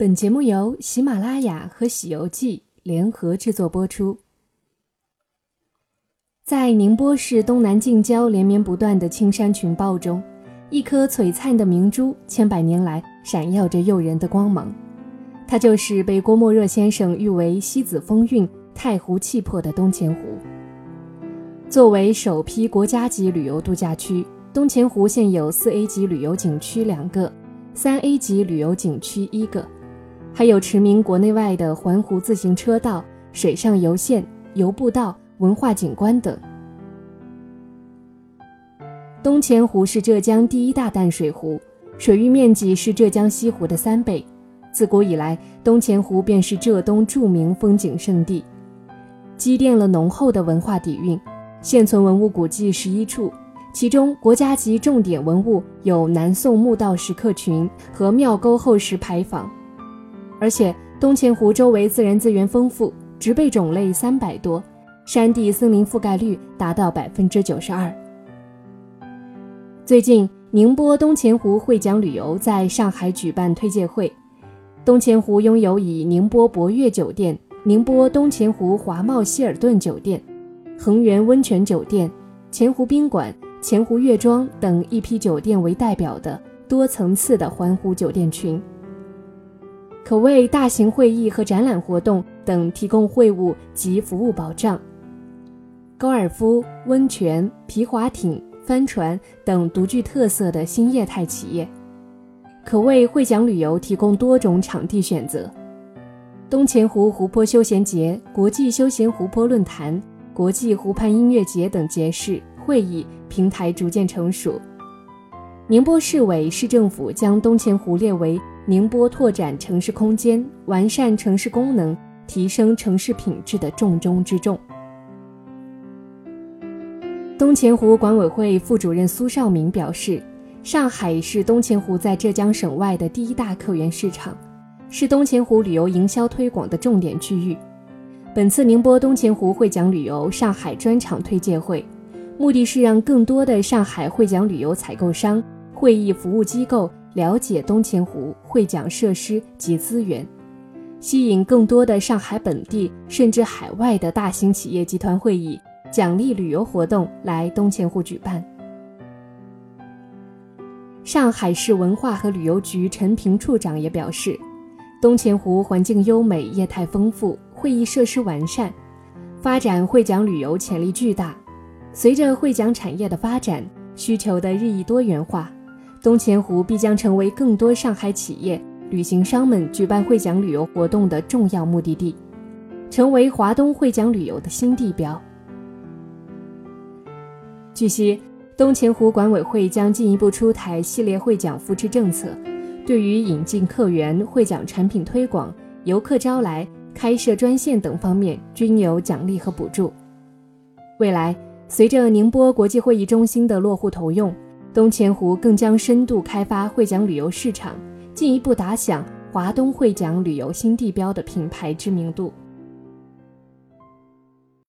本节目由喜马拉雅和《喜游记》联合制作播出。在宁波市东南近郊连绵不断的青山群豹中，一颗璀璨的明珠，千百年来闪耀着诱人的光芒。它就是被郭沫若先生誉为“西子风韵，太湖气魄”的东钱湖。作为首批国家级旅游度假区，东钱湖现有四 A 级旅游景区两个，三 A 级旅游景区一个。还有驰名国内外的环湖自行车道、水上游线、游步道、文化景观等。东钱湖是浙江第一大淡水湖，水域面积是浙江西湖的三倍。自古以来，东钱湖便是浙东著名风景胜地，积淀了浓厚的文化底蕴。现存文物古迹十一处，其中国家级重点文物有南宋墓道石刻群和庙沟后石牌坊。而且东钱湖周围自然资源丰富，植被种类三百多，山地森林覆盖率达到百分之九十二。最近，宁波东钱湖汇奖旅游在上海举办推介会。东钱湖拥有以宁波博悦酒店、宁波东钱湖华茂希尔顿酒店、恒源温泉酒店、钱湖宾馆、钱湖岳庄等一批酒店为代表的多层次的环湖酒店群。可为大型会议和展览活动等提供会务及服务保障。高尔夫、温泉、皮划艇、帆船等独具特色的新业态企业，可为会奖旅游提供多种场地选择。东钱湖湖泊休闲节、国际休闲湖泊论坛、国际湖畔音乐节等节事会议平台逐渐成熟。宁波市委市政府将东钱湖列为。宁波拓展城市空间、完善城市功能、提升城市品质的重中之重。东钱湖管委会副主任苏少明表示，上海是东钱湖在浙江省外的第一大客源市场，是东钱湖旅游营销推广的重点区域。本次宁波东钱湖会奖旅游上海专场推介会，目的是让更多的上海会奖旅游采购商、会议服务机构。了解东钱湖会奖设施及资源，吸引更多的上海本地甚至海外的大型企业集团会议、奖励旅游活动来东钱湖举办。上海市文化和旅游局陈平处长也表示，东钱湖环境优美、业态丰富、会议设施完善，发展会奖旅游潜力巨大。随着会奖产业的发展，需求的日益多元化。东钱湖必将成为更多上海企业、旅行商们举办会奖旅游活动的重要目的地，成为华东会奖旅游的新地标。据悉，东钱湖管委会将进一步出台系列会奖扶持政策，对于引进客源、会奖产品推广、游客招来、开设专线等方面均有奖励和补助。未来，随着宁波国际会议中心的落户投用。东钱湖更将深度开发会讲旅游市场，进一步打响华东会讲旅游新地标的品牌知名度。